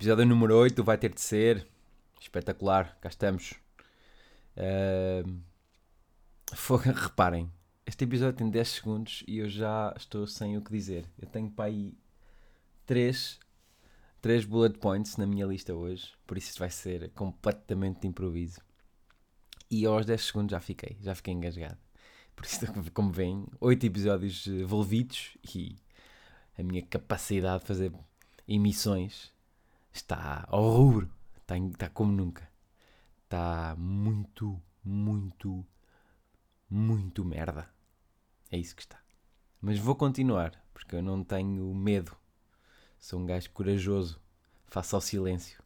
Episódio número 8 vai ter de ser. Espetacular, cá estamos. Uh... Reparem, este episódio tem 10 segundos e eu já estou sem o que dizer. Eu tenho para aí 3, 3 bullet points na minha lista hoje, por isso vai ser completamente de improviso. E aos 10 segundos já fiquei, já fiquei engasgado. Por isso, como veem, 8 episódios envolvidos e a minha capacidade de fazer emissões está ao rubro, está, está como nunca. Está muito, muito, muito merda. É isso que está. Mas vou continuar, porque eu não tenho medo. Sou um gajo corajoso. Faço ao silêncio.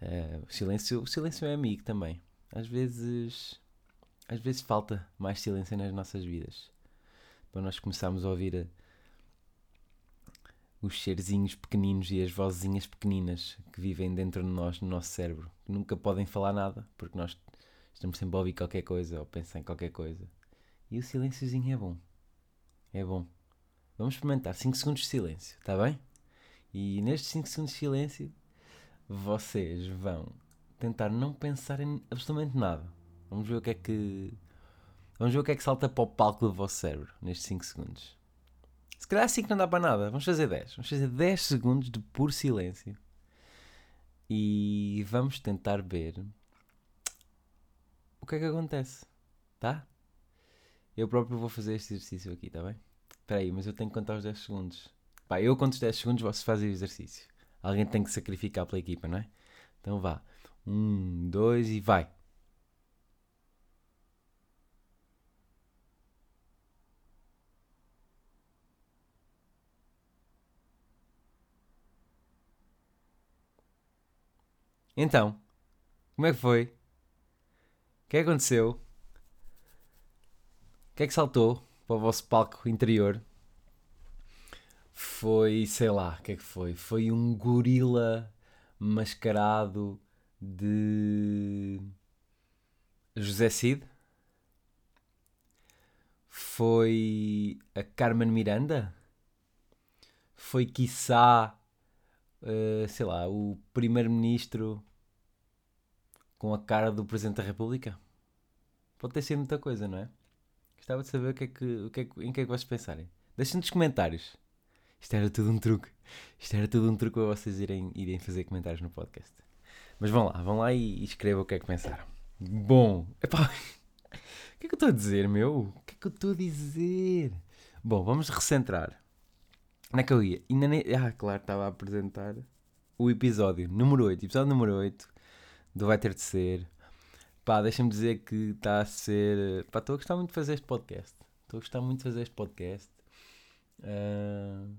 Uh, o silêncio. O silêncio é amigo também. Às vezes. Às vezes falta mais silêncio nas nossas vidas. Para nós começarmos a ouvir os serzinhos pequeninos e as vozinhas pequeninas que vivem dentro de nós, no nosso cérebro, que nunca podem falar nada, porque nós estamos sempre a ouvir qualquer coisa ou pensar em qualquer coisa. E o silênciozinho é bom. É bom. Vamos experimentar 5 segundos de silêncio, está bem? E nestes 5 segundos de silêncio, vocês vão tentar não pensar em absolutamente nada. Vamos ver o que é que. Vamos ver o que é que salta para o palco do vosso cérebro nestes 5 segundos. Se calhar assim que não dá para nada. Vamos fazer 10. Vamos fazer 10 segundos de puro silêncio. E vamos tentar ver o que é que acontece. Tá? Eu próprio vou fazer este exercício aqui, tá bem? Espera aí, mas eu tenho que contar os 10 segundos. Pá, eu conto os 10 segundos, vocês fazem o exercício. Alguém tem que sacrificar pela equipa, não é? Então vá. Um, dois e vai. Então, como é que foi? O que é que aconteceu? O que é que saltou para o vosso palco interior? Foi, sei lá, o que é que foi? Foi um gorila mascarado de José Cid? Foi a Carmen Miranda? Foi, quiçá, uh, sei lá, o primeiro-ministro com a cara do Presidente da República? Pode ter sido muita coisa, não é? Gostava de saber o que é que, o que, é que, em que é que vocês pensarem. Deixem nos comentários. Isto era tudo um truque. Isto era tudo um truque para vocês irem, irem fazer comentários no podcast. Mas vão lá, vão lá e, e escrevam o que é que pensaram. Bom, epá, o que é que eu estou a dizer, meu? O que é que eu estou a dizer? Bom, vamos recentrar. Onde é que eu ia? Ainda nem... Ah, claro, estava a apresentar o episódio número 8. Episódio número 8 do Vai Ter de Ser. Pá, deixa-me dizer que está a ser. Pá, estou a gostar muito de fazer este podcast. Estou a gostar muito de fazer este podcast. Uh...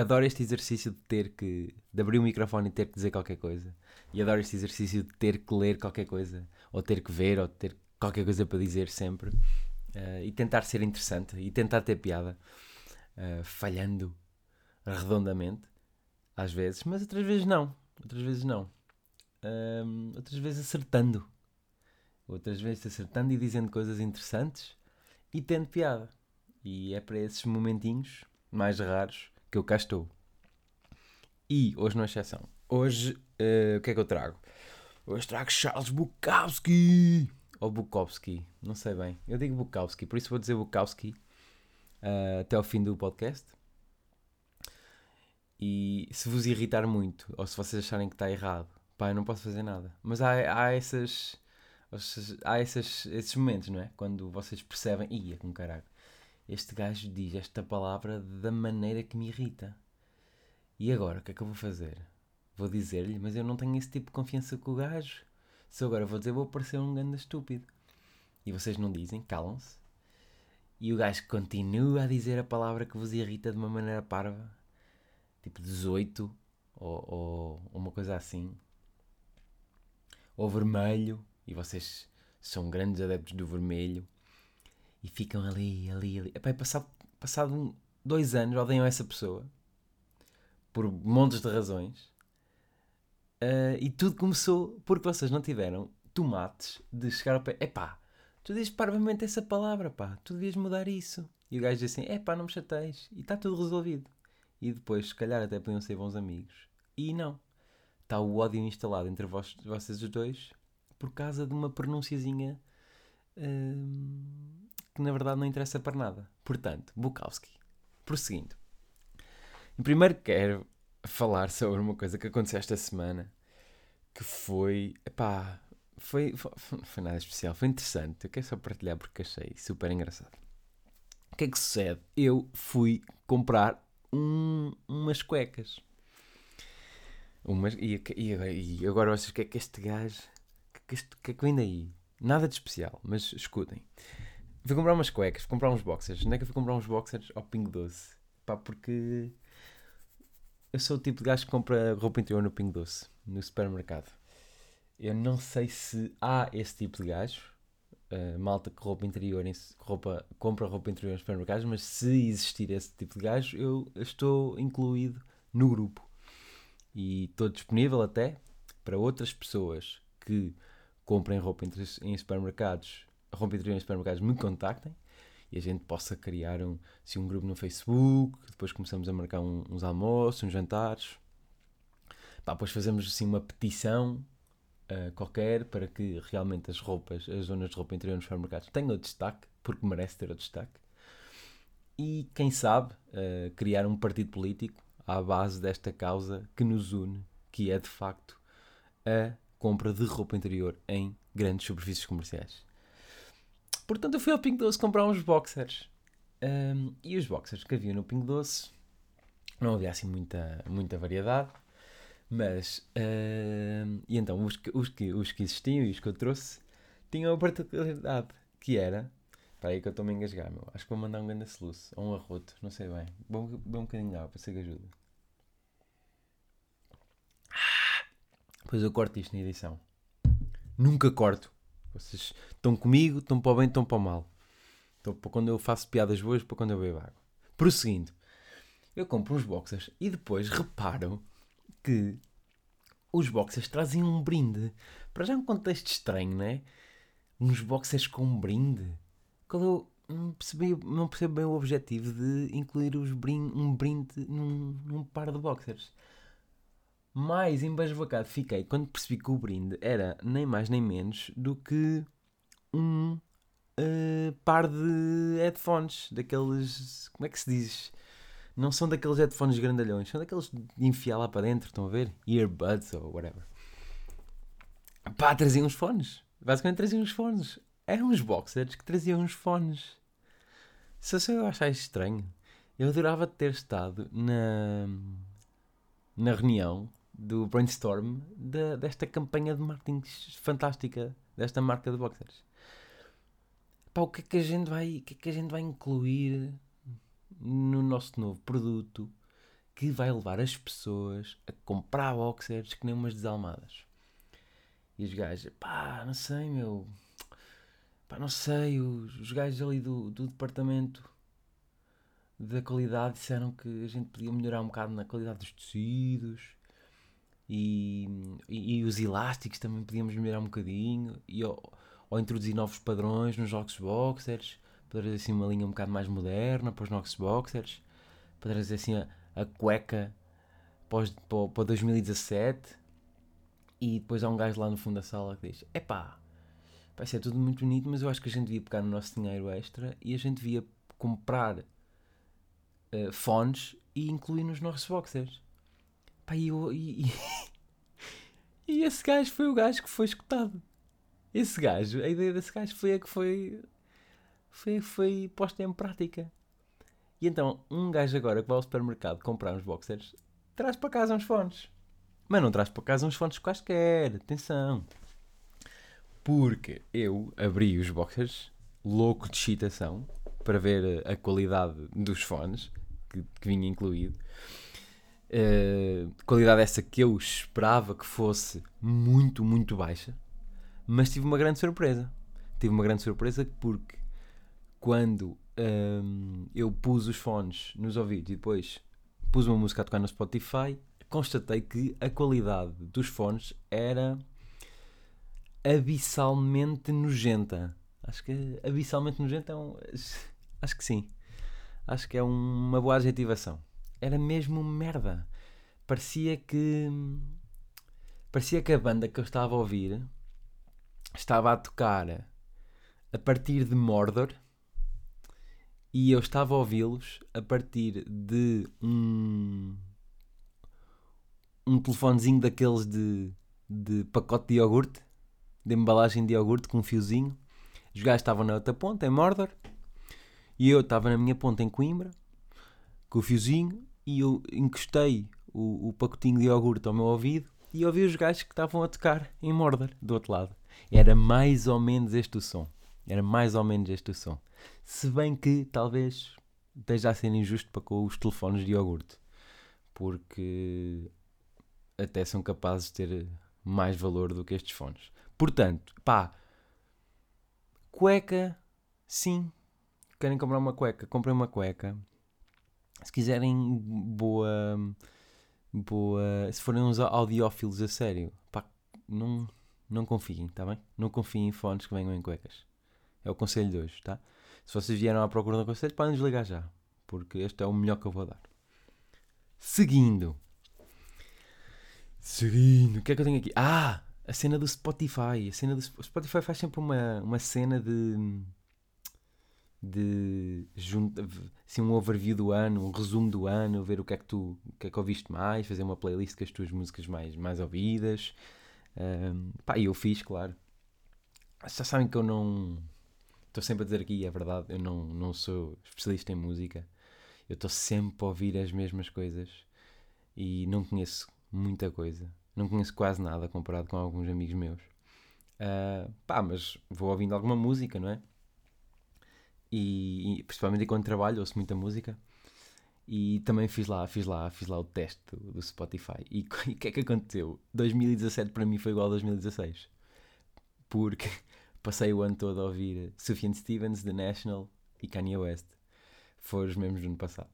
Adoro este exercício de ter que. de abrir o microfone e ter que dizer qualquer coisa. E adoro este exercício de ter que ler qualquer coisa. Ou ter que ver, ou ter qualquer coisa para dizer sempre. Uh, e tentar ser interessante. E tentar ter piada. Uh, falhando redondamente, às vezes, mas outras vezes não. Outras vezes não. Um, outras vezes acertando. Outras vezes acertando e dizendo coisas interessantes e tendo piada. E é para esses momentinhos mais raros que eu cá estou. E hoje não é exceção. Hoje uh, o que é que eu trago? Hoje trago Charles Bukowski. Ou Bukowski, não sei bem. Eu digo Bukowski, por isso vou dizer Bukowski uh, até ao fim do podcast. E se vos irritar muito, ou se vocês acharem que está errado, pá, eu não posso fazer nada. Mas há, há essas. Há essas, esses momentos, não é? Quando vocês percebem, ia com caralho, este gajo diz esta palavra da maneira que me irrita. E agora, o que é que eu vou fazer? Vou dizer-lhe, mas eu não tenho esse tipo de confiança com o gajo. Se eu agora vou dizer, vou parecer um ganda estúpido. E vocês não dizem, calam-se. E o gajo continua a dizer a palavra que vos irrita de uma maneira parva tipo 18 ou, ou uma coisa assim. Ou vermelho, e vocês são grandes adeptos do vermelho e ficam ali, ali, ali. Epá, passado, passado um, dois anos odeiam essa pessoa por montes de razões. Uh, e tudo começou porque vocês não tiveram tomates de chegar ao pé. Epá, tu dizes parvamente essa palavra, pá, tu devias mudar isso. E o gajo diz assim: epá, não me chateis. E está tudo resolvido. E depois, se calhar, até podiam ser bons amigos. E não. Está o ódio instalado entre vós, vocês os dois por causa de uma pronunciazinha hum, que na verdade não interessa para nada. Portanto, Bukowski. Prosseguindo. Primeiro quero falar sobre uma coisa que aconteceu esta semana que foi. Epá, foi, foi, foi nada especial, foi interessante. Eu quero só partilhar porque achei super engraçado. O que é que sucede? Eu fui comprar um, umas cuecas. Umas, e, e, e agora vocês, o que é que este gajo. Que, é que, que é que vem daí? Nada de especial, mas escutem. Fui comprar umas cuecas, fui comprar uns boxers. Onde é que eu fui comprar uns boxers? Ao Pingo Doce. Pá, porque eu sou o tipo de gajo que compra roupa interior no Pingo Doce, no supermercado. Eu não sei se há esse tipo de gajo, uh, malta que roupa interior, roupa, compra roupa interior nos supermercados, mas se existir esse tipo de gajo, eu estou incluído no grupo. E estou disponível até para outras pessoas que comprem roupa em supermercados, roupa interior em supermercados, me contactem e a gente possa criar um, assim, um grupo no Facebook, depois começamos a marcar um, uns almoços, uns jantares. Pá, depois fazemos assim uma petição uh, qualquer para que realmente as roupas, as zonas de roupa interior nos supermercados tenham destaque, porque merece ter o destaque. E quem sabe uh, criar um partido político à base desta causa que nos une, que é de facto a compra de roupa interior em grandes superfícies comerciais. Portanto, eu fui ao Pingo Doce comprar uns boxers. Um, e os boxers que havia no Pingo Doce não havia assim muita, muita variedade. Mas, um, e então, os que, os, que, os que existiam e os que eu trouxe tinham a particularidade que era. Espera aí que eu estou-me a engasgar, meu. Acho que vou mandar um grande soluço ou um arroto, não sei bem. Vou beber um bocadinho água para ser que ajuda. Depois eu corto isto na edição. Nunca corto. Vocês estão comigo, estão para o bem, estão para o mal. Estão para quando eu faço piadas boas, para quando eu bebo água. Prosseguindo, eu compro uns boxers e depois reparo que os boxers trazem um brinde. Para já um contexto estranho, não é? Uns boxers com um brinde. Qual é não, percebi, não percebo bem o objetivo de incluir os um brinde num, num par de boxers mais embasbacado fiquei quando percebi que o brinde era nem mais nem menos do que um uh, par de headphones, daqueles. Como é que se diz? Não são daqueles headphones grandalhões, são daqueles de enfiar lá para dentro, estão a ver? Earbuds ou whatever. Pá, traziam uns fones. Basicamente traziam uns fones. Eram uns boxers que traziam uns fones. Se eu achar estranho, eu adorava ter estado na, na reunião do brainstorm de, desta campanha de marketing fantástica desta marca de boxers. Pá, o que é que a gente vai, que é que a gente vai incluir no nosso novo produto que vai levar as pessoas a comprar boxers que nem umas desalmadas? E os gajos, pá, não sei, meu, pá, não sei, os, os gajos ali do, do departamento da qualidade disseram que a gente podia melhorar um bocado na qualidade dos tecidos e, e, e, os elásticos também podíamos melhorar um bocadinho e, ou, ou introduzir novos padrões nos jogos boxers para trazer assim uma linha um bocado mais moderna para os nossos boxers para trazer assim a, a cueca para, para, para 2017 e depois há um gajo lá no fundo da sala que diz epá vai ser tudo muito bonito mas eu acho que a gente devia pegar no nosso dinheiro extra e a gente devia comprar uh, fones e incluir nos nossos boxers Pá, e, eu, e, e, esse gajo foi o gajo que foi escutado. Esse gajo, a ideia desse gajo foi a que foi, foi, foi posta em prática. E então, um gajo agora que vai ao supermercado comprar uns boxers, traz para casa uns fones. Mas não traz para casa uns fones quaisquer, atenção. Porque eu abri os boxers, louco de excitação, para ver a qualidade dos fones, que, que vinha incluído. Uh, qualidade essa que eu esperava que fosse muito, muito baixa, mas tive uma grande surpresa. Tive uma grande surpresa porque quando um, eu pus os fones nos ouvidos e depois pus uma música a tocar no Spotify, constatei que a qualidade dos fones era abissalmente nojenta. Acho que abissalmente nojenta é um. Acho que sim. Acho que é uma boa adjetivação era mesmo merda. Parecia que. Parecia que a banda que eu estava a ouvir estava a tocar a partir de Mordor e eu estava a ouvi-los a partir de um. um telefonezinho daqueles de, de pacote de iogurte, de embalagem de iogurte com um fiozinho. Os gajos estavam na outra ponta, em Mordor, e eu estava na minha ponta em Coimbra, com o fiozinho, e eu encostei o, o pacotinho de iogurte ao meu ouvido e ouvi os gajos que estavam a tocar em Mordor, do outro lado. Era mais ou menos este o som. Era mais ou menos este o som. Se bem que talvez esteja a ser injusto para com os telefones de iogurte. Porque até são capazes de ter mais valor do que estes fones. Portanto, pá, cueca, sim. Querem comprar uma cueca? Comprem uma cueca. Se quiserem boa. Boa. Se forem uns audiófilos a sério, pá, não, não confiem, tá bem? Não confiem em fones que venham em cuecas. É o conselho de hoje, tá? Se vocês vieram à procura do conselho, podem desligar já. Porque este é o melhor que eu vou dar. Seguindo. Seguindo. O que é que eu tenho aqui? Ah! A cena do Spotify. A cena do Spotify faz sempre uma, uma cena de. de. junta, assim, um overview do ano, um resumo do ano, ver o que é que tu. o que é que ouviste mais, fazer uma playlist com as tuas músicas mais, mais ouvidas. Um, pá, e eu fiz, claro. Já sabem que eu não. Estou sempre a dizer aqui, é verdade, eu não, não sou especialista em música. Eu estou sempre a ouvir as mesmas coisas e não conheço muita coisa. Não conheço quase nada comparado com alguns amigos meus. Uh, pá, mas vou ouvindo alguma música, não é? E, e principalmente enquanto trabalho, ouço muita música. E também fiz lá, fiz lá, fiz lá o teste do, do Spotify. E o que é que aconteceu? 2017 para mim foi igual a 2016. Porque passei o ano todo a ouvir Sufjan Stevens, The National e Kanye West. Foram os mesmos do ano passado.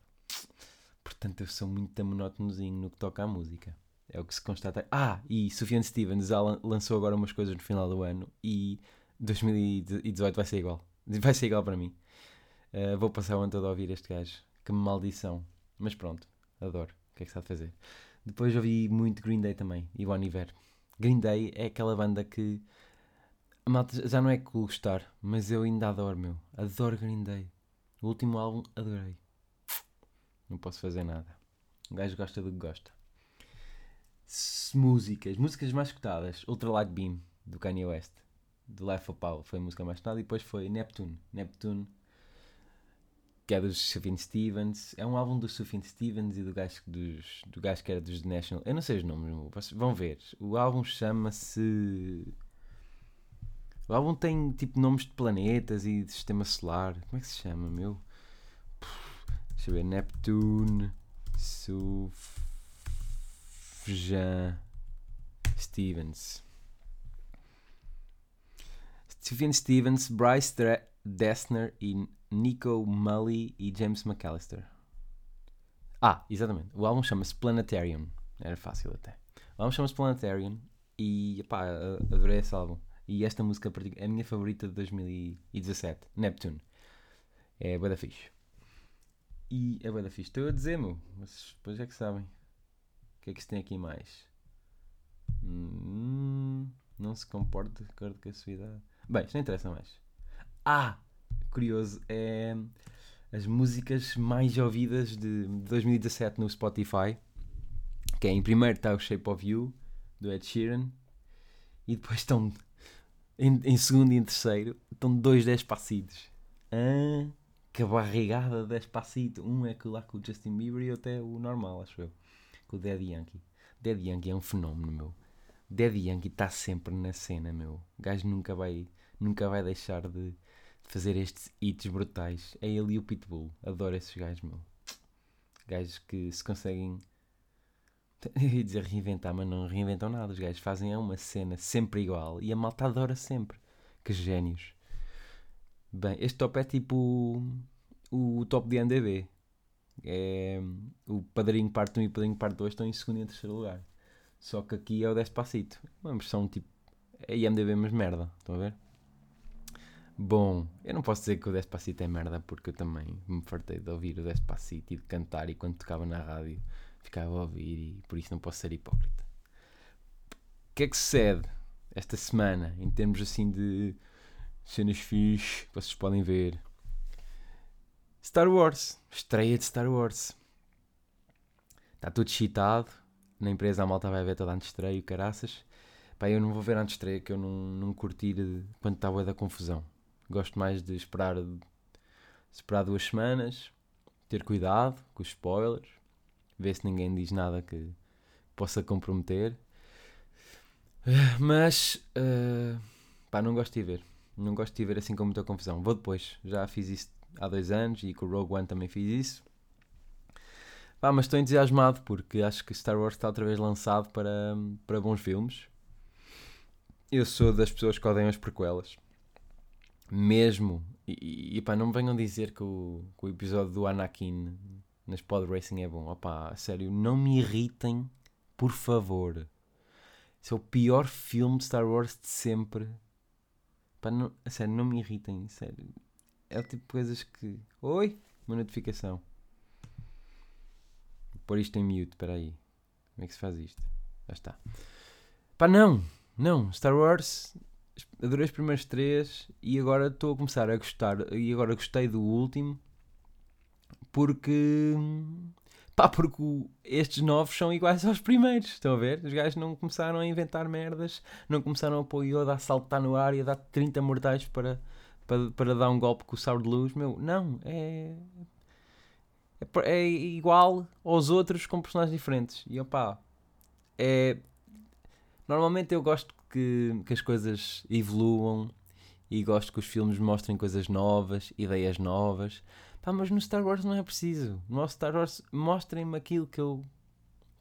Portanto, eu sou muito monótonozinho no que toca à música. É o que se constata. Ah, e Sufjan Stevens lançou agora umas coisas no final do ano e 2018 vai ser igual. Vai ser igual para mim. Uh, vou passar o ano todo a ouvir este gajo. Que maldição. Mas pronto, adoro. O que é que há de fazer? Depois ouvi muito Green Day também e Bon Iver. Green Day é aquela banda que a malta já não é cool gostar, mas eu ainda adoro, meu. Adoro Green Day. O último álbum, adorei. Não posso fazer nada. O gajo gosta do que gosta. S músicas. Músicas mais escutadas. Ultra Light Beam, do Kanye West. Do Life of Paul foi a música mais escutada. E depois foi Neptune. Neptune, que é dos Sufjan Stevens. É um álbum dos Sufjan Stevens e do gajo, dos, do gajo que era dos The National. Eu não sei os nomes, vão ver. O álbum chama-se o álbum tem tipo nomes de planetas e de sistema solar. Como é que se chama, meu? Deixa eu ver. Neptune. Sufjan Stevens. Stephen Stevens, Bryce Dessner e Nico Mully e James McAllister. Ah, exatamente. O álbum chama-se Planetarium. Era fácil até. O álbum chama-se Planetarium e pá, adorei esse álbum. E esta música é a minha favorita de 2017, Neptune. É bué da fixe. E é bué da fixe. Estou a dizer, meu, mas depois é que sabem. O que é que se tem aqui mais? Hum, não se comporta de acordo com a sua idade. Bem, isto não interessa mais. Ah! Curioso, é as músicas mais ouvidas de 2017 no Spotify. Que é, em primeiro está o Shape of You, do Ed Sheeran. E depois estão em, em segundo e em terceiro estão dois Despacitos. Ah, que barrigada de Despacito. Um é que lá com o Justin Bieber e outro é o normal, acho eu. Com o Daddy Yankee. Daddy Yankee é um fenómeno, meu. Daddy Yankee está sempre na cena, meu. O gajo nunca vai, nunca vai deixar de fazer estes hits brutais. É ele e o Pitbull. Adoro esses gajos, meu. Gajos que se conseguem eu ia dizer reinventar, mas não reinventam nada. Os gajos fazem uma cena sempre igual e a malta adora sempre. Que gênios. Bem, este top é tipo o, o top de NDB. É, o Padrinho Parte 1 e o Padrinho Parte 2 estão em segundo e em terceiro lugar. Só que aqui é o Despacito. Uma versão tipo. É IMDB, mas merda. Estão a ver? Bom, eu não posso dizer que o Despacito é merda porque eu também me fartei de ouvir o Despacito e de cantar e quando tocava na rádio ficava a ouvir e por isso não posso ser hipócrita. O que é que sucede esta semana em termos assim de cenas fixe que vocês podem ver? Star Wars, estreia de Star Wars. Está tudo excitado. Na empresa a malta vai ver toda a estreia, caraças. Pá, eu não vou ver antes de estreia que eu não, não curtir quando está a da confusão. Gosto mais de esperar, esperar duas semanas, ter cuidado com os spoilers, ver se ninguém diz nada que possa comprometer. Mas, uh, pá, não gosto de ver. Não gosto de ver assim com muita confusão. Vou depois. Já fiz isso há dois anos e com o Rogue One também fiz isso. Pá, mas estou entusiasmado porque acho que Star Wars está outra vez lançado para, para bons filmes. Eu sou das pessoas que odeiam as prequelas. Mesmo. E, e pá, não me venham dizer que o, que o episódio do Anakin nas pod racing é bom. Opá, sério, não me irritem, por favor. Esse é o pior filme de Star Wars de sempre. Pá, não, sério, não me irritem, sério. É o tipo de coisas que. Oi? Uma notificação. Vou pôr isto em mute, espera aí. Como é que se faz isto? Já está. Pá, não! Não, Star Wars, adorei os primeiros três e agora estou a começar a gostar. E agora gostei do último porque. Pá, porque estes novos são iguais aos primeiros. Estão a ver? Os gajos não começaram a inventar merdas, não começaram a pôr Yoda a saltar no ar e a dar 30 mortais para, para, para dar um golpe com o sabre de luz. Meu, não, é. É, é igual aos outros com personagens diferentes. E opá, é Normalmente eu gosto que, que as coisas evoluam e gosto que os filmes mostrem coisas novas, ideias novas. Pá, mas no Star Wars não é preciso. No Star Wars mostrem-me aquilo que eu,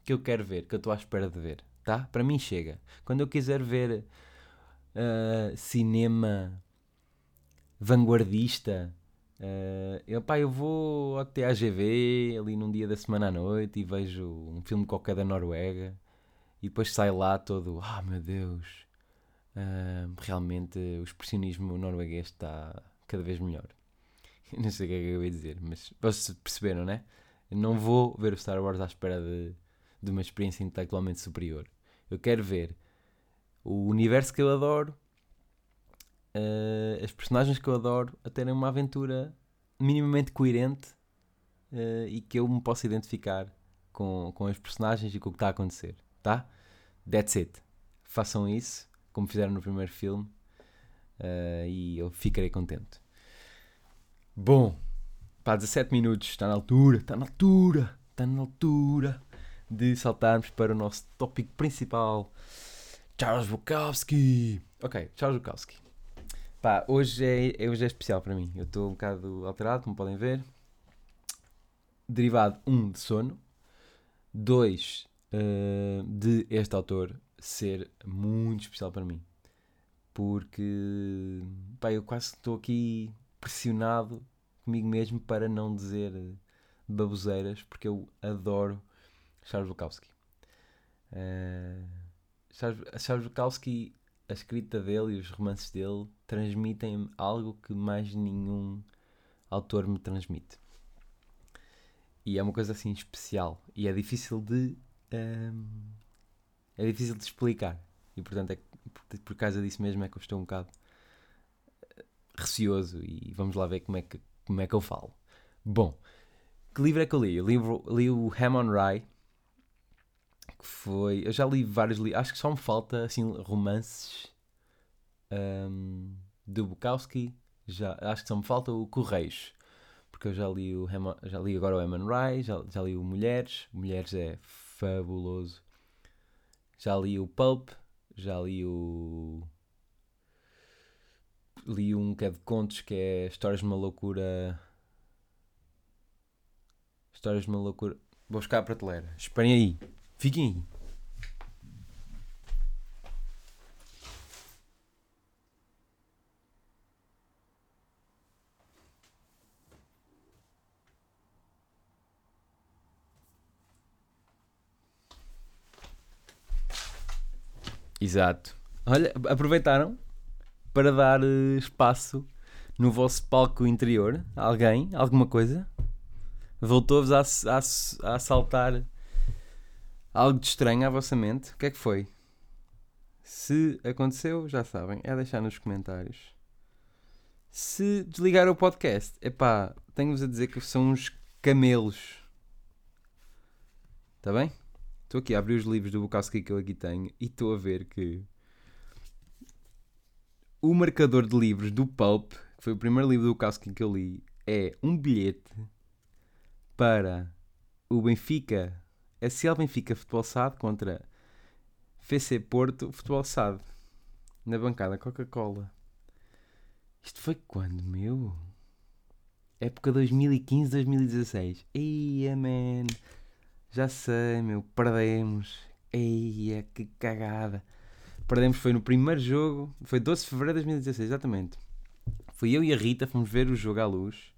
que eu quero ver, que eu estou à espera de ver. Tá? Para mim chega. Quando eu quiser ver uh, cinema vanguardista, uh, eu, pá, eu vou ao TAGV ali num dia da semana à noite e vejo um filme qualquer da Noruega e depois sai lá todo, ah meu Deus, uh, realmente o expressionismo norueguês está cada vez melhor. Não sei o que é que eu ia dizer, mas vocês perceberam, né? Eu não vou ver o Star Wars à espera de, de uma experiência intelectualmente superior. Eu quero ver o universo que eu adoro, uh, as personagens que eu adoro, a terem uma aventura minimamente coerente uh, e que eu me possa identificar com, com as personagens e com o que está a acontecer tá? That's it. Façam isso, como fizeram no primeiro filme, uh, e eu ficarei contente. Bom, para 17 minutos, está na altura, está na altura, está na altura de saltarmos para o nosso tópico principal. Charles Bukowski. Ok, Charles Bukowski. Pá, hoje é, hoje é especial para mim. Eu estou um bocado alterado, como podem ver. Derivado 1 um de sono. 2 uh, de este autor ser muito especial para mim. Porque pá, eu quase estou aqui pressionado comigo mesmo para não dizer baboseiras, porque eu adoro Charles Bukowski. Uh, Charles, Bukowski, a escrita dele e os romances dele transmitem algo que mais nenhum autor me transmite. E é uma coisa assim especial. E é difícil de é difícil de explicar. E portanto, é, por causa disso mesmo é que eu estou um bocado eh, receoso e vamos lá ver como é que, como é que eu falo. Bom, que livro é que eu li? Eu li, li o Hammond Rye, que foi. Eu já li vários livros, acho que só me falta assim romances um, do Bukowski. Já, acho que só me falta o Correios, porque eu já li, o já li agora o Hammond Rye, já, já li o Mulheres. Mulheres é fabuloso. Já li o Pulp, já li o. Li um que é de contos que é Histórias de uma Loucura. Histórias de uma Loucura. Vou buscar a prateleira. Esperem aí. Fiquem aí. Exato. Olha, aproveitaram para dar uh, espaço no vosso palco interior? Alguém? Alguma coisa? Voltou-vos a, a, a assaltar algo de estranho à vossa mente? O que é que foi? Se aconteceu, já sabem, é deixar nos comentários. Se desligar o podcast, epá, tenho-vos a dizer que são uns camelos. Está bem? Estou aqui a abrir os livros do Bukowski que eu aqui tenho e estou a ver que o marcador de livros do Pulp, que foi o primeiro livro do Bukowski que eu li, é um bilhete para o Benfica, SL Benfica Futebol SAD contra FC Porto Futebol SAD na bancada Coca-Cola. Isto foi quando, meu? Época 2015-2016. Eia, man. Já sei, meu. Perdemos. Eia, que cagada. Perdemos foi no primeiro jogo. Foi 12 de fevereiro de 2016, exatamente. Fui eu e a Rita, fomos ver o jogo à luz.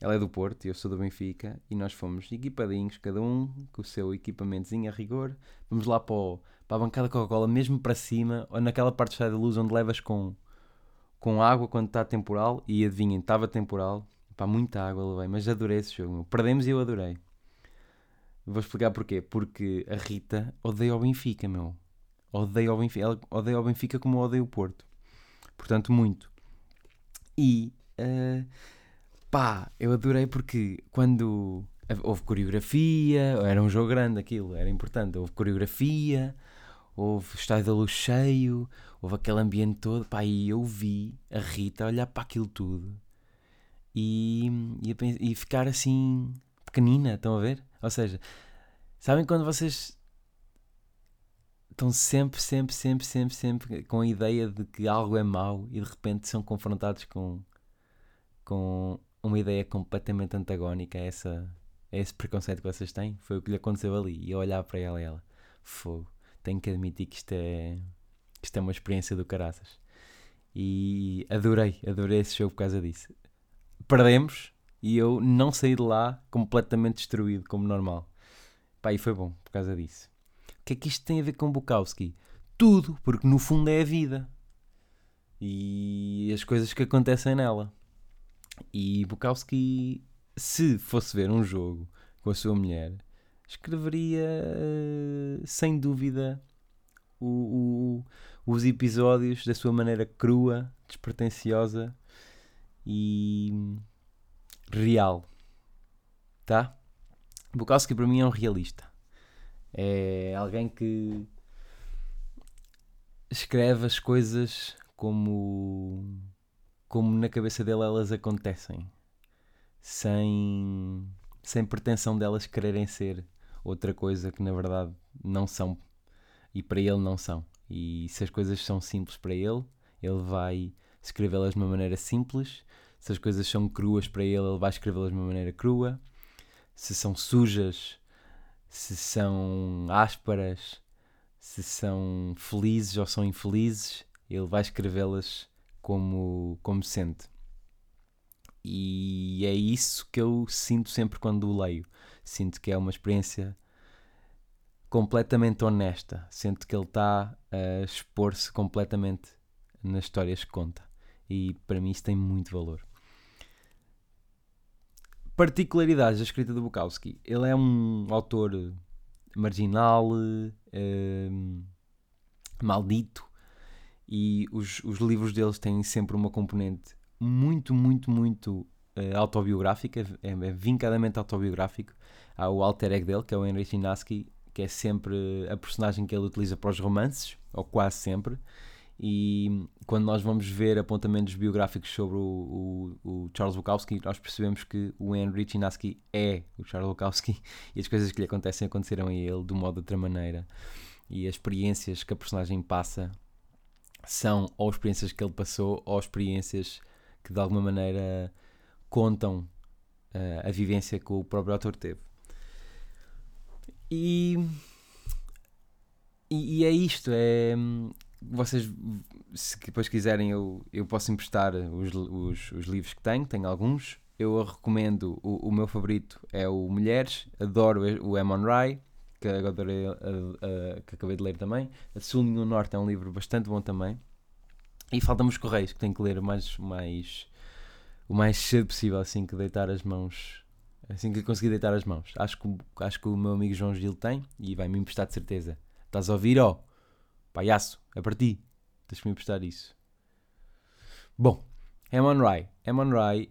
Ela é do Porto e eu sou do Benfica. E nós fomos equipadinhos, cada um com o seu equipamentozinho a rigor. Vamos lá para, o, para a bancada Coca-Cola, mesmo para cima, ou naquela parte da luz onde levas com, com água quando está temporal. E adivinhem, estava temporal. Pá, muita água levei, mas adorei esse jogo. Meu. Perdemos e eu adorei. Vou explicar porquê. Porque a Rita odeia o Benfica, meu. Odeia o Benfica. Benfica como odeia o Porto. Portanto, muito. E uh, pá, eu adorei porque quando houve coreografia, era um jogo grande aquilo, era importante. Houve coreografia, houve estádio da luz cheio, houve aquele ambiente todo. Pá, e eu vi a Rita olhar para aquilo tudo e, e, e ficar assim pequenina, estão a ver? Ou seja, sabem quando vocês estão sempre, sempre, sempre, sempre, sempre com a ideia de que algo é mau e de repente são confrontados com, com uma ideia completamente antagónica a, essa, a esse preconceito que vocês têm? Foi o que lhe aconteceu ali. E eu olhar para ela e ela, fogo, tenho que admitir que isto é, isto é uma experiência do caraças. E adorei, adorei esse jogo por causa disso. Perdemos e eu não saí de lá completamente destruído, como normal. Pá, e foi bom por causa disso. Que é que isto tem a ver com Bukowski? Tudo, porque no fundo é a vida. E as coisas que acontecem nela. E Bukowski, se fosse ver um jogo com a sua mulher, escreveria sem dúvida o, o, os episódios da sua maneira crua, despretensiosa e real. Tá? Bukowski para mim é um realista. É alguém que escreve as coisas como como na cabeça dele elas acontecem, sem sem pretensão delas quererem ser outra coisa que na verdade não são e para ele não são. E se as coisas são simples para ele, ele vai escrevê-las de uma maneira simples se as coisas são cruas para ele, ele vai escrevê-las de uma maneira crua. Se são sujas, se são ásparas, se são felizes ou são infelizes, ele vai escrevê-las como, como sente. E é isso que eu sinto sempre quando o leio. Sinto que é uma experiência completamente honesta. Sinto que ele está a expor-se completamente nas histórias que conta. E para mim isso tem muito valor. Particularidades da escrita do Bukowski. Ele é um autor marginal, um, maldito, e os, os livros deles têm sempre uma componente muito, muito, muito uh, autobiográfica, é, é, vincadamente autobiográfico. Há o alter ego dele, que é o Henry Chinaski, que é sempre a personagem que ele utiliza para os romances, ou quase sempre. E quando nós vamos ver apontamentos biográficos sobre o, o, o Charles Bukowski, nós percebemos que o Henry Chinaski é o Charles Bukowski e as coisas que lhe acontecem aconteceram a ele de uma ou de outra maneira. E as experiências que a personagem passa são ou experiências que ele passou ou experiências que de alguma maneira contam uh, a vivência que o próprio autor teve. E, e, e é isto, é vocês, se depois quiserem, eu, eu posso emprestar os, os, os livros que tenho, tenho alguns. Eu recomendo, o, o meu favorito é o Mulheres, adoro o Emon Rai, que, adorei, que acabei de ler também. A Sul e o Norte é um livro bastante bom também. E falta-me os Correios, que tenho que ler mais, mais, o mais cedo possível, assim que deitar as mãos. Assim que conseguir deitar as mãos. Acho que, acho que o meu amigo João Gil tem e vai-me emprestar de certeza. Estás a ouvir, ó? Oh, palhaço, é para ti. Tens-me emprestar isso. Bom, Emon Rai. Emon Rai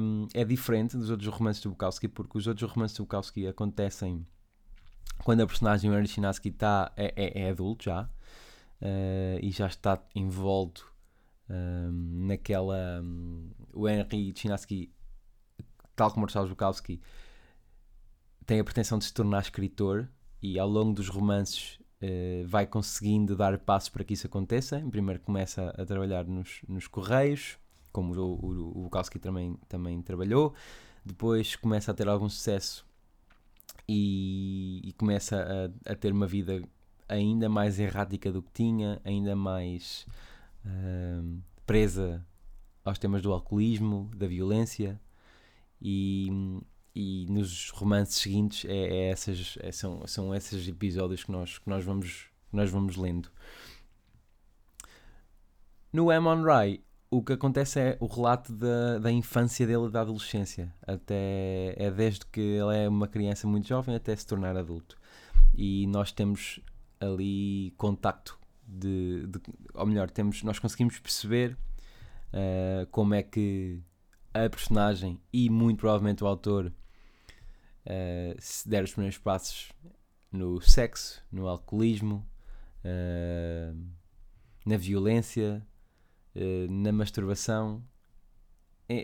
um, é diferente dos outros romances do Bukowski porque os outros romances do Bukowski acontecem quando a personagem Henry Chinaski tá, é, é, é adulto já uh, e já está envolto um, naquela. Um, o Henry Chinaski, tal como o Charles Bukowski, tem a pretensão de se tornar escritor e ao longo dos romances uh, vai conseguindo dar passos para que isso aconteça. Primeiro começa a trabalhar nos, nos Correios, como o, o, o Bukowski também, também trabalhou. Depois começa a ter algum sucesso e, e começa a, a, ter uma vida ainda mais errática do que tinha, ainda mais uh, presa aos temas do alcoolismo, da violência e, e nos romances seguintes é, é essas, é, são, são esses episódios que nós, que nós, vamos, nós vamos lendo. No Amon Rai, o que acontece é o relato da, da infância dele e da adolescência. Até, é desde que ele é uma criança muito jovem até se tornar adulto. E nós temos ali contacto de, de ou melhor, temos, nós conseguimos perceber uh, como é que a personagem e muito provavelmente o autor uh, se deram os primeiros passos no sexo, no alcoolismo, uh, na violência, na masturbação,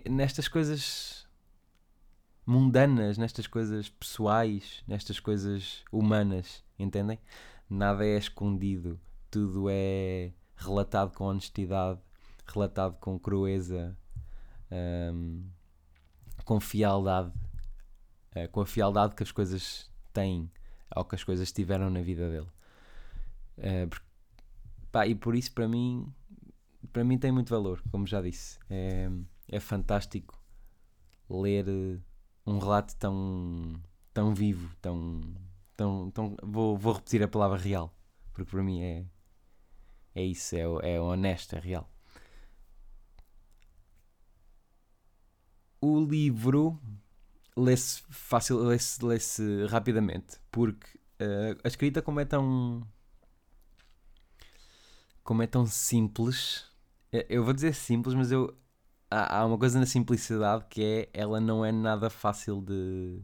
nestas coisas mundanas, nestas coisas pessoais, nestas coisas humanas, entendem? Nada é escondido tudo é relatado com honestidade, relatado com crueza, um, com fialdade, uh, com a fialdade que as coisas têm ou que as coisas tiveram na vida dele. Uh, porque, pá, e por isso para mim, para mim tem muito valor, como já disse. É, é fantástico ler um relato tão, tão vivo, tão, tão, tão vou, vou repetir a palavra real, porque para mim é, é isso, é, é honesto, é real. O livro lê-se fácil, lê-se, lê-se rapidamente, porque uh, a escrita como é tão como é tão simples, eh, eu vou dizer simples, mas eu há, há uma coisa na simplicidade que é ela não é nada fácil de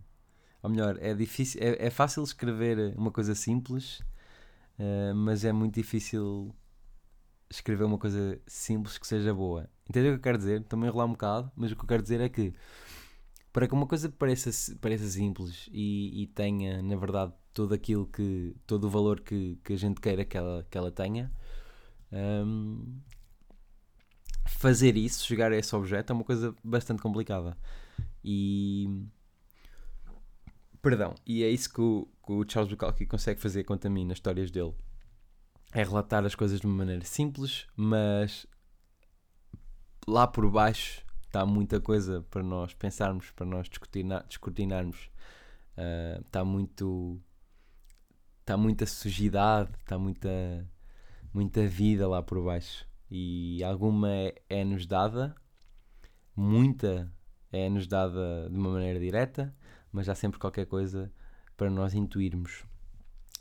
ou melhor, é difícil, é, é fácil escrever uma coisa simples, uh, mas é muito difícil escrever uma coisa simples que seja boa. Entendeu o que eu quero dizer? Estou-me a enrolar um bocado, mas o que eu quero dizer é que para que uma coisa pareça, pareça simples e, e tenha, na verdade, todo aquilo que. todo o valor que, que a gente queira que ela, que ela tenha, um, fazer isso, chegar a esse objeto, é uma coisa bastante complicada. E. Perdão, e é isso que o, que o Charles Bukowski consegue fazer quanto a mim nas histórias dele é relatar as coisas de uma maneira simples, mas lá por baixo está muita coisa para nós pensarmos, para nós descortinarmos. Uh, está muito. Está muita sujidade, está muita, muita vida lá por baixo. E alguma é-nos é dada, muita é-nos dada de uma maneira direta, mas há sempre qualquer coisa para nós intuirmos.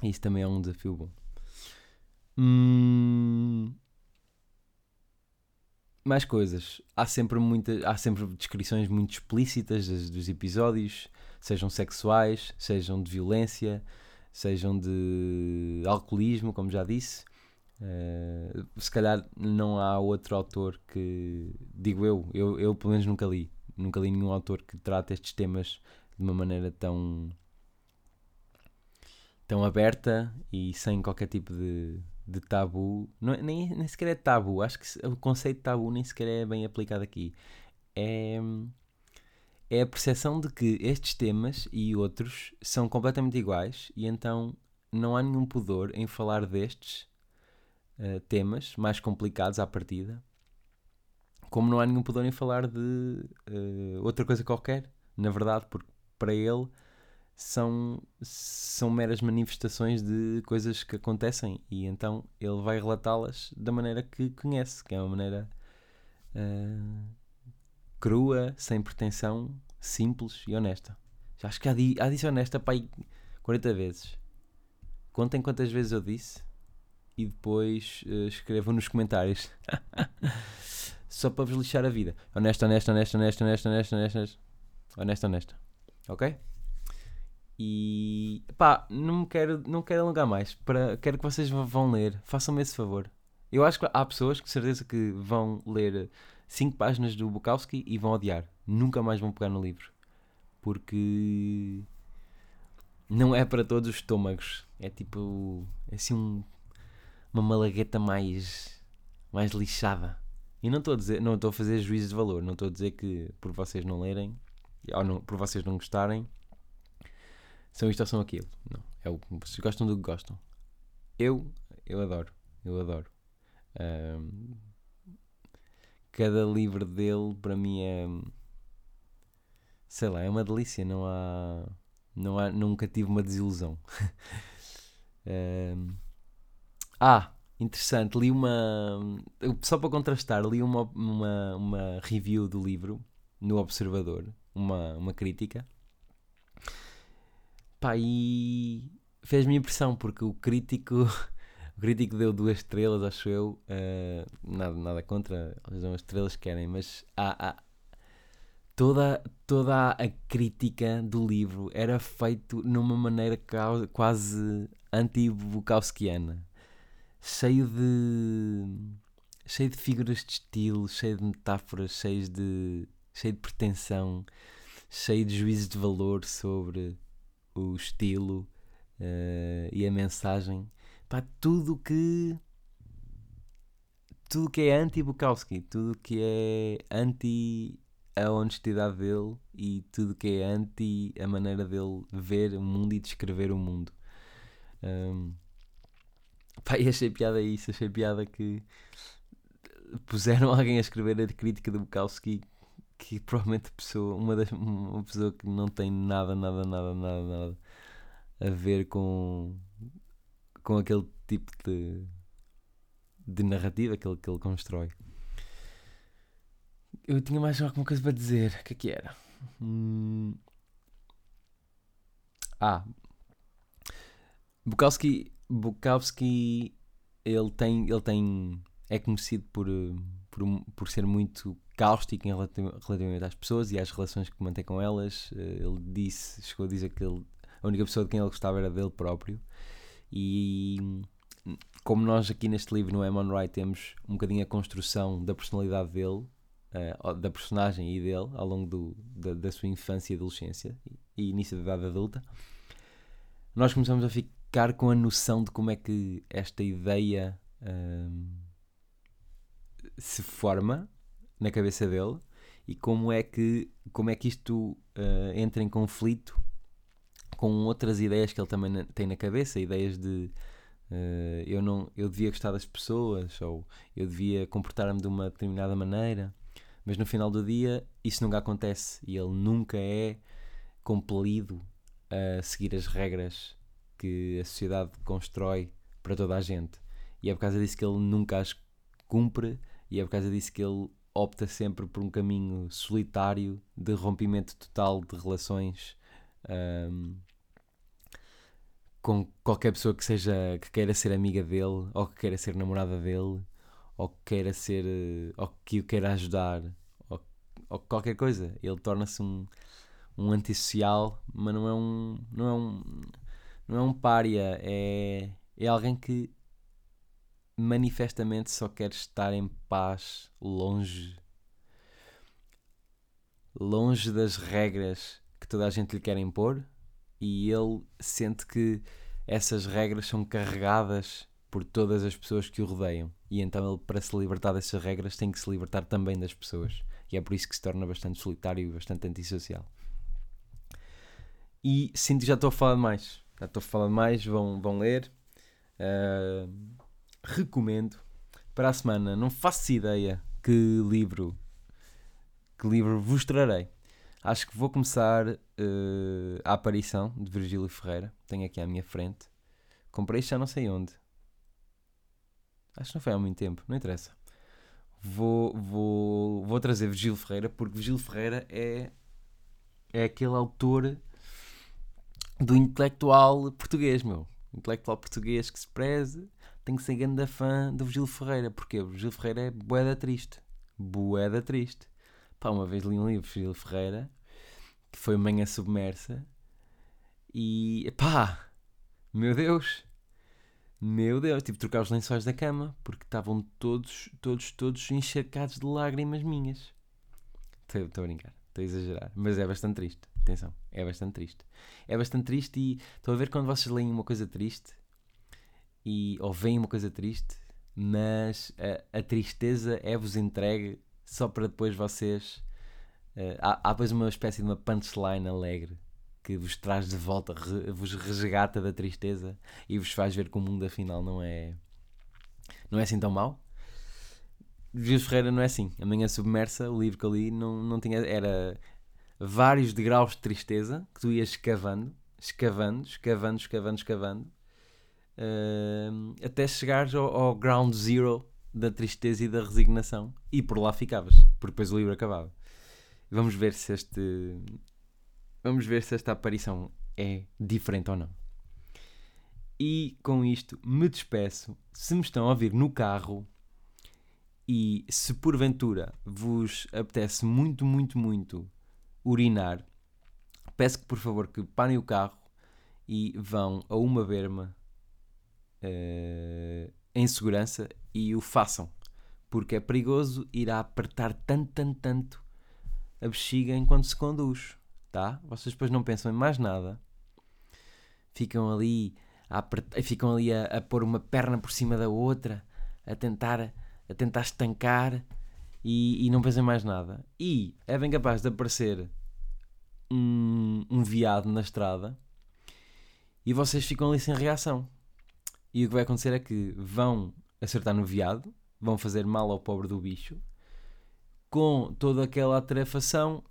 E isso também é um desafio bom. Hum... Mais coisas. Há sempre, muita, há sempre descrições muito explícitas dos, dos episódios, sejam sexuais, sejam de violência, sejam de alcoolismo, como já disse. Uh, se calhar não há outro autor que, digo eu, eu, eu pelo menos nunca li, nunca li nenhum autor que trate estes temas de uma maneira tão tão aberta e sem qualquer tipo de, de tabu, não, é, nem, nem sequer é tabu, acho que o conceito de tabu nem sequer é bem aplicado aqui. É, é a percepção de que estes temas e outros são completamente iguais e então não há nenhum pudor em falar destes uh, temas mais complicados à partida, como não há nenhum pudor em falar de uh, outra coisa qualquer, na verdade, porque para ele são, são meras manifestações de coisas que acontecem e então ele vai relatá-las da maneira que conhece, que é uma maneira uh, crua, sem pretensão, simples e honesta. Já acho que já, di, já disse honesta aí 40 vezes. Contem quantas vezes eu disse e depois uh, escrevam nos comentários. Só para vos lixar a vida. Honesta, honesta, honesta, honesta, honesta, honesta, honesta. Honesta, honesta. Ok? E pá, não quero, não quero alongar mais. Para, quero que vocês vão ler. Façam-me esse favor. Eu acho que há pessoas que certeza que vão ler 5 páginas do Bukowski e vão odiar. Nunca mais vão pegar no livro. Porque não é para todos os estômagos. É tipo. É assim um, uma malagueta mais. mais lixada. E não estou a dizer, não estou a fazer juízo de valor. Não estou a dizer que por vocês não lerem, ou não, por vocês não gostarem, são isto ou são aquilo. Não. É o, vocês gostam do que gostam. Eu, eu adoro. Eu adoro. Um, cada livro dele para mim é sei lá, é uma delícia, não há não há, nunca tive uma desilusão. um, ah, interessante, li uma só para contrastar, li uma, uma, uma review do livro no Observador, uma, uma crítica. Pá, e fez-me impressão porque o crítico O crítico deu duas estrelas, acho eu. Uh, nada, nada contra, eles dão as estrelas que querem, mas há, há, toda, toda a crítica do livro era feito numa maneira quase anti-Bukowskiana. Cheio de. cheio de figuras de estilo, cheio de metáforas, cheio de, cheio de pretensão, cheio de juízo de valor sobre o estilo uh, e a mensagem pá, tudo que tudo que é anti-Bukowski, tudo que é anti a honestidade dele e tudo que é anti a maneira dele ver o mundo e descrever o mundo. Um, pá, e achei piada isso, achei piada que puseram alguém a escrever a crítica do Bukowski que provavelmente pessoa, uma, das, uma pessoa que não tem nada, nada, nada, nada, nada a ver com com aquele tipo de, de narrativa que ele, que ele constrói. Eu tinha mais alguma coisa para dizer. O que é que era? Hum... Ah, Bukowski, Bukowski ele tem, ele tem é conhecido por, por, por ser muito cáustico em relativamente às pessoas e às relações que mantém com elas. Eh, ele disse, chegou a dizer que ele, a única pessoa de quem ele gostava era dele próprio. E como nós aqui neste livro no Emon Wright temos um bocadinho a construção da personalidade dele, uh, da personagem e dele ao longo do, da, da, sua infância e adolescência e, início da idade adulta, nós começamos a ficar com a noção de como é que esta ideia uh, se forma na cabeça dele e como é que, como é que isto uh, entra em conflito com outras ideias que ele também tem na cabeça, ideias de uh, eu não eu devia gostar das pessoas ou eu devia comportar-me de uma determinada maneira, mas no final do dia isso nunca acontece e ele nunca é compelido a seguir as regras que a sociedade constrói para toda a gente. E é por causa disso que ele nunca as cumpre e é por causa disso que ele opta sempre por um caminho solitário de rompimento total de relações um, com qualquer pessoa que seja que queira ser amiga dele ou que queira ser namorada dele ou que queira ser ou que o queira ajudar ou, ou qualquer coisa. Ele torna-se um um antissocial mas não é um não é um não é um pária é é alguém que manifestamente só quer estar em paz longe longe das regras que toda a gente lhe quer impor e ele sente que essas regras são carregadas por todas as pessoas que o rodeiam. E então ele, para se libertar dessas regras, tem que se libertar também das pessoas. E é por isso que se torna bastante solitário e bastante antissocial. E sinto que já estou a falar mais. Já estou a falar mais, vão, vão ler. Uh, recomendo. Para a semana, não faço ideia que livro que livro vos trarei. Acho que vou começar uh, a aparição de Virgílio Ferreira. Tenho aqui à minha frente. Comprei isto já não sei onde. Acho que não foi há muito tempo, não interessa. vou, vou, vou trazer Virgílio Ferreira, porque Virgílio Ferreira é, é aquele autor do intelectual português, meu. Intelectual português que se preze, tem que ser grande fã do Virgílio Ferreira, porque o Virgílio Ferreira é boeda triste. Boeda triste. Pá, uma vez li um livro de Virgílio Ferreira, que foi Manhã Submersa, e pá, meu Deus, meu Deus, tive de trocar os lençóis da cama porque estavam todos, todos, todos encharcados de lágrimas minhas. Estou a brincar, estou a exagerar, mas é bastante triste. Atenção, é bastante triste. É bastante triste e estou a ver quando vocês leem uma coisa triste e, ou veem uma coisa triste, mas a, a tristeza é-vos entregue só para depois vocês. Uh, há, há depois uma espécie de uma punchline alegre que vos traz de volta, re, vos resgata da tristeza e vos faz ver que o mundo afinal não é não é assim tão mau. Gil Ferreira não é assim. Amanhã Submersa, o livro que eu li, não, não tinha. Era vários degraus de tristeza que tu ias escavando, escavando, escavando, escavando, escavando, uh, até chegares ao, ao ground zero da tristeza e da resignação. E por lá ficavas, porque depois o livro acabava. Vamos ver se este, Vamos ver se esta aparição é diferente ou não. E com isto me despeço. Se me estão a ouvir no carro e se porventura vos apetece muito, muito, muito urinar, peço que por favor que parem o carro e vão a uma berma uh, em segurança e o façam. Porque é perigoso ir a apertar tanto, tanto, tanto a bexiga enquanto se conduz tá? Vocês depois não pensam em mais nada. Ficam ali a, ficam ali a, a pôr uma perna por cima da outra, a tentar, a tentar estancar e, e não em mais nada. E é bem capaz de aparecer um, um viado na estrada e vocês ficam ali sem reação. E o que vai acontecer é que vão acertar no viado, vão fazer mal ao pobre do bicho, com toda aquela atrefação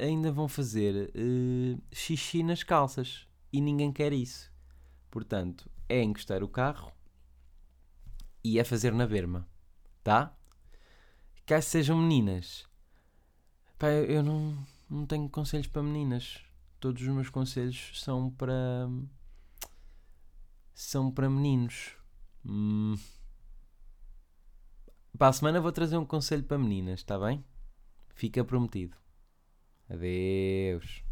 ainda vão fazer uh, xixi nas calças e ninguém quer isso. Portanto, é encostar o carro e é fazer na berma, tá? Caso sejam meninas, pá, eu não, não tenho conselhos para meninas. Todos os meus conselhos são para. São para meninos. Hum. Para a semana vou trazer um conselho para meninas, está bem? Fica prometido. Adeus.